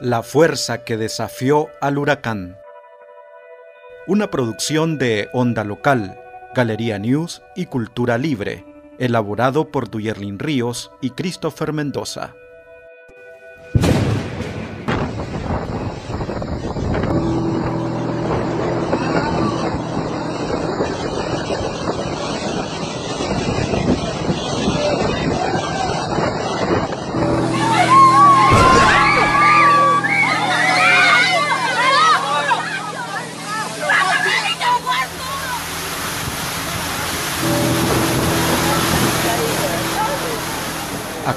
La fuerza que desafió al huracán. Una producción de Onda Local, Galería News y Cultura Libre, elaborado por Duyerlin Ríos y Christopher Mendoza.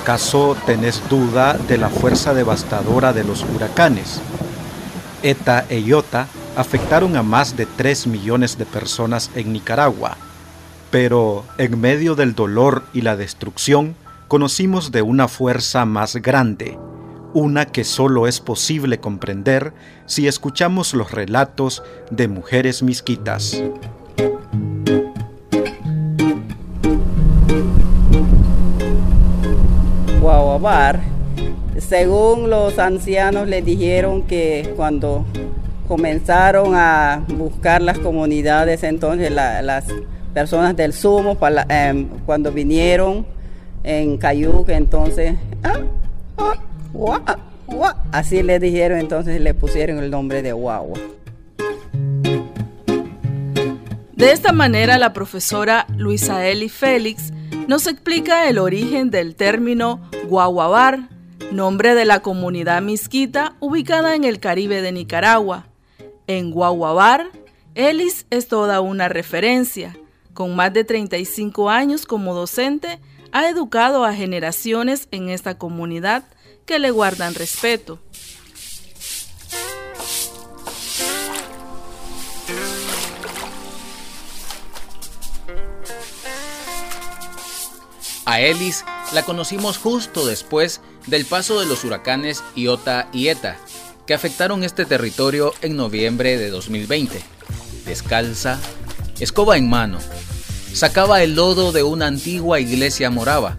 ¿Acaso tenés duda de la fuerza devastadora de los huracanes? ETA e IOTA afectaron a más de 3 millones de personas en Nicaragua, pero en medio del dolor y la destrucción conocimos de una fuerza más grande, una que solo es posible comprender si escuchamos los relatos de mujeres misquitas. Según los ancianos les dijeron que cuando comenzaron a buscar las comunidades, entonces las personas del sumo, em, cuando vinieron en Cayuca, entonces, ah, ah, así le dijeron, entonces le pusieron el nombre de Guagua. De esta manera, la profesora Luisa Eli Félix nos explica el origen del término Guaguabar, nombre de la comunidad misquita ubicada en el Caribe de Nicaragua. En Guaguabar, Ellis es toda una referencia. Con más de 35 años como docente, ha educado a generaciones en esta comunidad que le guardan respeto. A Ellis la conocimos justo después del paso de los huracanes Iota y Eta, que afectaron este territorio en noviembre de 2020. Descalza, escoba en mano, sacaba el lodo de una antigua iglesia morava,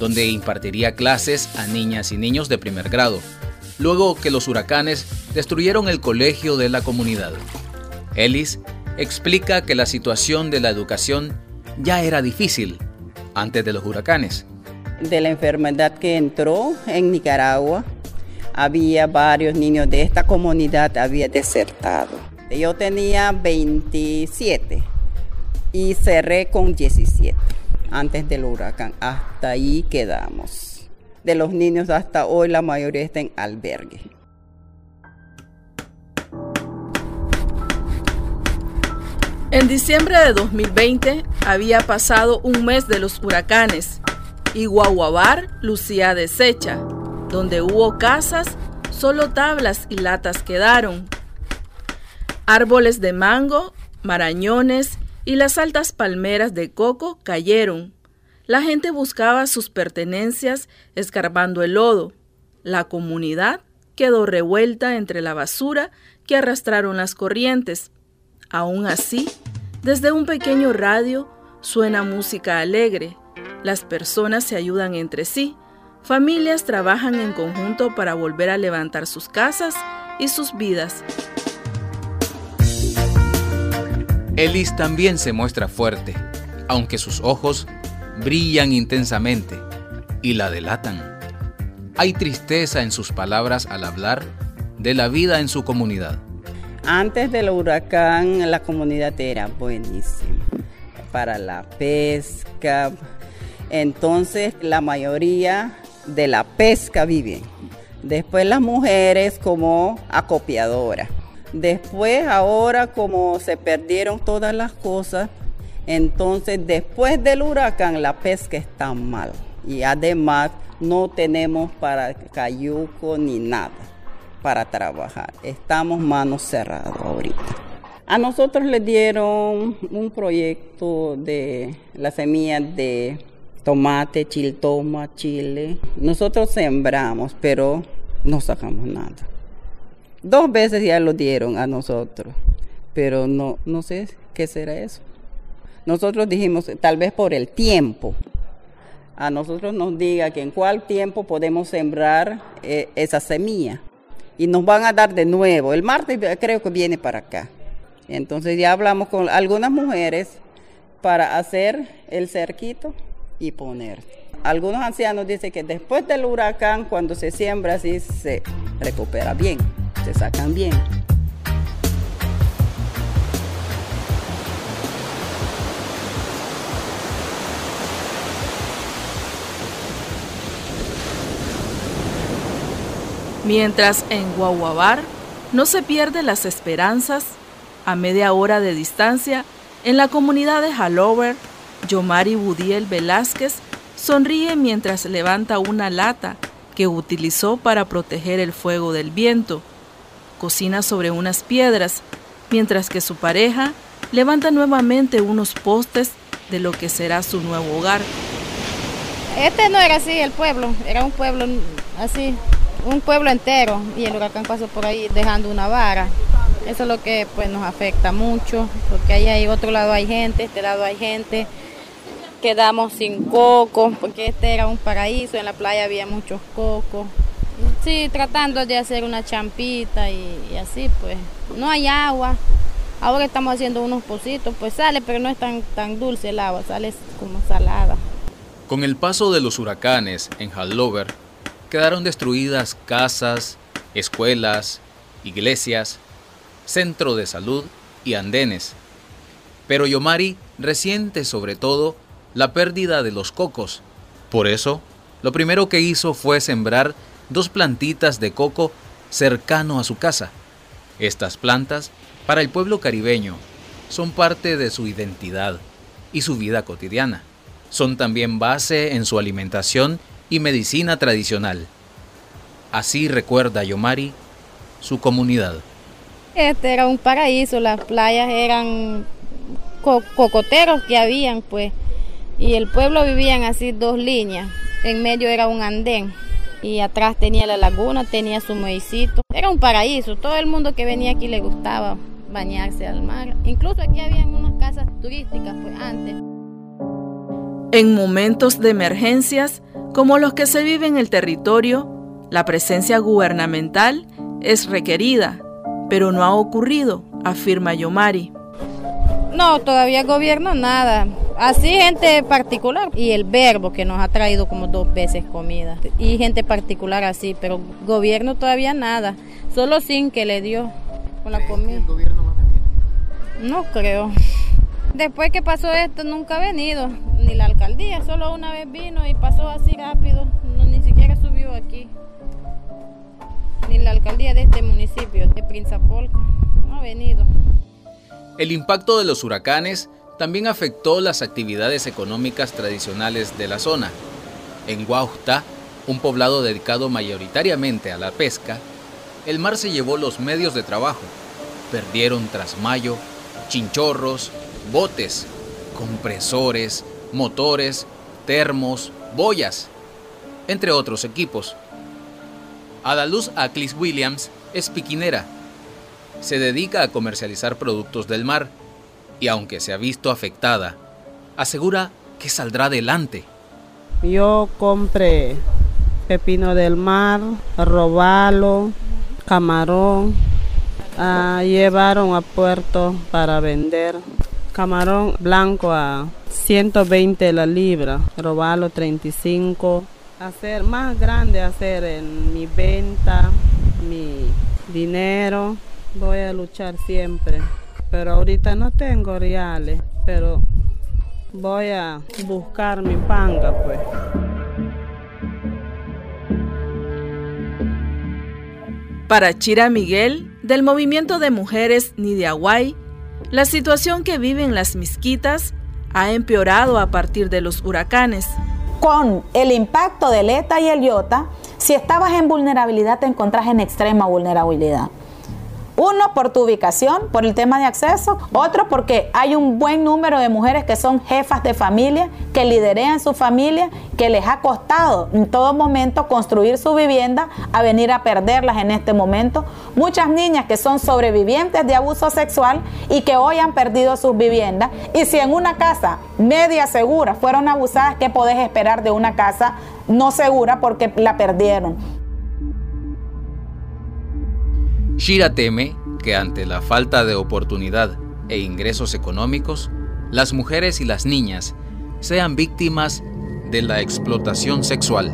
donde impartiría clases a niñas y niños de primer grado, luego que los huracanes destruyeron el colegio de la comunidad. Ellis explica que la situación de la educación ya era difícil antes de los huracanes. De la enfermedad que entró en Nicaragua, había varios niños de esta comunidad había desertado. Yo tenía 27 y cerré con 17 antes del huracán. Hasta ahí quedamos. De los niños hasta hoy la mayoría está en albergue. En diciembre de 2020 había pasado un mes de los huracanes y Guaguabar lucía deshecha. Donde hubo casas, solo tablas y latas quedaron. Árboles de mango, marañones y las altas palmeras de coco cayeron. La gente buscaba sus pertenencias escarbando el lodo. La comunidad quedó revuelta entre la basura que arrastraron las corrientes. Aún así, desde un pequeño radio suena música alegre. Las personas se ayudan entre sí. Familias trabajan en conjunto para volver a levantar sus casas y sus vidas. Ellis también se muestra fuerte, aunque sus ojos brillan intensamente y la delatan. Hay tristeza en sus palabras al hablar de la vida en su comunidad. Antes del huracán la comunidad era buenísima para la pesca. Entonces la mayoría de la pesca viven. Después las mujeres como acopiadoras. Después ahora como se perdieron todas las cosas, entonces después del huracán la pesca está mal. Y además no tenemos para cayuco ni nada para trabajar. Estamos manos cerradas ahorita. A nosotros les dieron un proyecto de las semillas de tomate, chiltoma, chile. Nosotros sembramos, pero no sacamos nada. Dos veces ya lo dieron a nosotros, pero no, no sé qué será eso. Nosotros dijimos, tal vez por el tiempo. A nosotros nos diga que en cuál tiempo podemos sembrar eh, esa semilla y nos van a dar de nuevo. El martes creo que viene para acá. Entonces ya hablamos con algunas mujeres para hacer el cerquito y poner. Algunos ancianos dicen que después del huracán, cuando se siembra así, se recupera bien, se sacan bien. Mientras en Guaguabar no se pierden las esperanzas, a media hora de distancia, en la comunidad de Halover, Yomari Budiel Velázquez sonríe mientras levanta una lata que utilizó para proteger el fuego del viento. Cocina sobre unas piedras, mientras que su pareja levanta nuevamente unos postes de lo que será su nuevo hogar. Este no era así el pueblo, era un pueblo así, un pueblo entero y el huracán pasó por ahí dejando una vara. Eso es lo que pues nos afecta mucho, porque ahí hay otro lado hay gente, este lado hay gente. Quedamos sin coco, porque este era un paraíso, en la playa había muchos cocos. Sí, tratando de hacer una champita y, así, pues no hay agua. Ahora estamos haciendo unos pocitos, pues sale, pero no es tan, tan dulce el agua, sale como salada. Con el paso de los huracanes en Hallover, quedaron destruidas casas, escuelas, iglesias, centro de salud y andenes. Pero Yomari resiente sobre todo la pérdida de los cocos. Por eso, lo primero que hizo fue sembrar dos plantitas de coco cercano a su casa. Estas plantas, para el pueblo caribeño, son parte de su identidad y su vida cotidiana. Son también base en su alimentación y medicina tradicional. Así recuerda Yomari su comunidad. Este era un paraíso, las playas eran cocoteros que habían, pues, y el pueblo vivían así dos líneas. En medio era un andén y atrás tenía la laguna, tenía su muecito. Era un paraíso, todo el mundo que venía aquí le gustaba bañarse al mar. Incluso aquí habían unas casas turísticas, pues, antes. En momentos de emergencias, como los que se viven en el territorio, la presencia gubernamental es requerida, pero no ha ocurrido, afirma Yomari. No, todavía gobierno nada. Así gente particular y el verbo que nos ha traído como dos veces comida. Y gente particular así, pero gobierno todavía nada. Solo sin que le dio con la comida. ¿El gobierno va a venir? No creo. Después que pasó esto nunca ha venido, ni la alcaldía, solo una vez vino y pasó así rápido, ni siquiera subió aquí. Ni la alcaldía de este municipio, de Prinzapolca, no ha venido. El impacto de los huracanes también afectó las actividades económicas tradicionales de la zona. En Guaujta, un poblado dedicado mayoritariamente a la pesca, el mar se llevó los medios de trabajo. Perdieron trasmayo, chinchorros, botes, compresores, motores, termos, boyas, entre otros equipos. Adaluz Aclis Williams es piquinera. Se dedica a comercializar productos del mar y aunque se ha visto afectada, asegura que saldrá adelante. Yo compré pepino del mar, robalo, camarón, ah, llevaron a puerto para vender camarón blanco a 120 la libra, robalo 35. Hacer más grande, hacer en mi venta, mi dinero. Voy a luchar siempre. Pero ahorita no tengo reales, pero voy a buscar mi panga, pues. Para Chira Miguel, del movimiento de mujeres Nidiaguay, la situación que viven las misquitas ha empeorado a partir de los huracanes. Con el impacto del ETA y el IOTA, si estabas en vulnerabilidad te encontrás en extrema vulnerabilidad. Uno, por tu ubicación, por el tema de acceso. Otro, porque hay un buen número de mujeres que son jefas de familia, que liderean su familia, que les ha costado en todo momento construir su vivienda, a venir a perderlas en este momento. Muchas niñas que son sobrevivientes de abuso sexual y que hoy han perdido sus viviendas. Y si en una casa media segura fueron abusadas, ¿qué podés esperar de una casa no segura porque la perdieron? Shira teme que ante la falta de oportunidad e ingresos económicos, las mujeres y las niñas sean víctimas de la explotación sexual.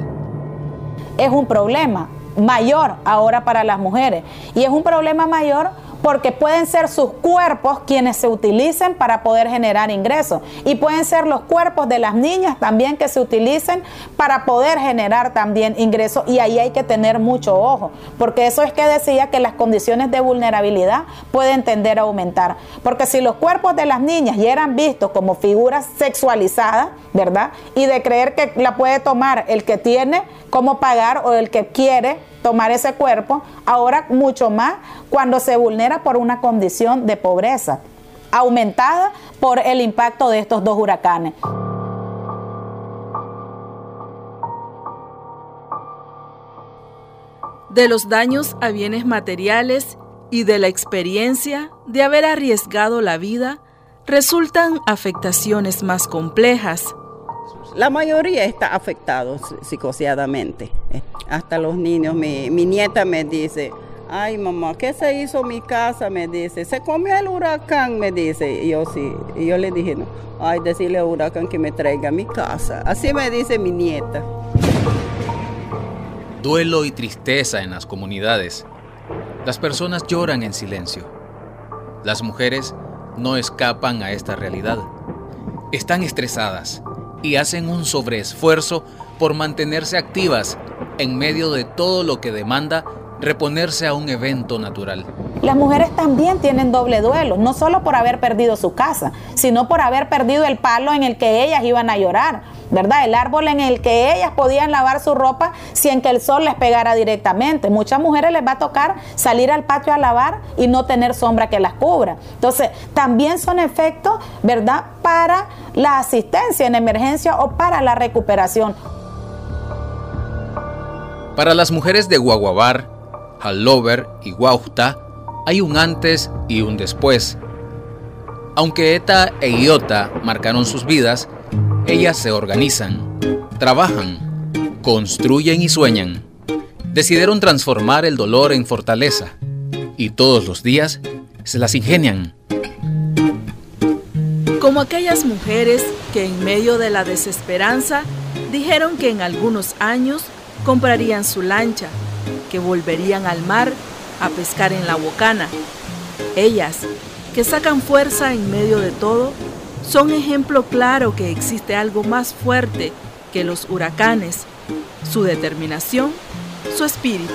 Es un problema mayor ahora para las mujeres y es un problema mayor porque pueden ser sus cuerpos quienes se utilicen para poder generar ingresos. Y pueden ser los cuerpos de las niñas también que se utilicen para poder generar también ingresos. Y ahí hay que tener mucho ojo, porque eso es que decía que las condiciones de vulnerabilidad pueden tender a aumentar, porque si los cuerpos de las niñas ya eran vistos como figuras sexualizadas, ¿verdad? Y de creer que la puede tomar el que tiene cómo pagar o el que quiere tomar ese cuerpo, ahora mucho más cuando se vulnera por una condición de pobreza, aumentada por el impacto de estos dos huracanes. De los daños a bienes materiales y de la experiencia de haber arriesgado la vida, resultan afectaciones más complejas la mayoría está afectado psicoseadamente. Hasta los niños, mi, nieta me dice, ay mamá, ¿qué se hizo mi casa? Me dice, se comió el huracán, me dice. Y yo sí, y yo le dije, no, ay, decirle al huracán que me traiga mi casa. Así me dice mi nieta. Duelo y tristeza en las comunidades. Las personas lloran en silencio. Las mujeres no escapan a esta realidad. Están estresadas, y hacen un sobreesfuerzo por mantenerse activas en medio de todo lo que demanda reponerse a un evento natural. Las mujeres también tienen doble duelo, no solo por haber perdido su casa, sino por haber perdido el palo en el que ellas iban a llorar, ¿verdad? El árbol en el que ellas podían lavar su ropa sin que el sol les pegara directamente. Muchas mujeres les va a tocar salir al patio a lavar y no tener sombra que las cubra. Entonces, también son efectos, ¿verdad? Para la asistencia en emergencia o para la recuperación. Para las mujeres de Guaguabar, Hallover y Guauta hay un antes y un después. Aunque ETA e IOTA marcaron sus vidas, ellas se organizan, trabajan, construyen y sueñan. Decidieron transformar el dolor en fortaleza y todos los días se las ingenian. Como aquellas mujeres que en medio de la desesperanza dijeron que en algunos años comprarían su lancha, que volverían al mar a pescar en la bocana. Ellas, que sacan fuerza en medio de todo, son ejemplo claro que existe algo más fuerte que los huracanes, su determinación, su espíritu.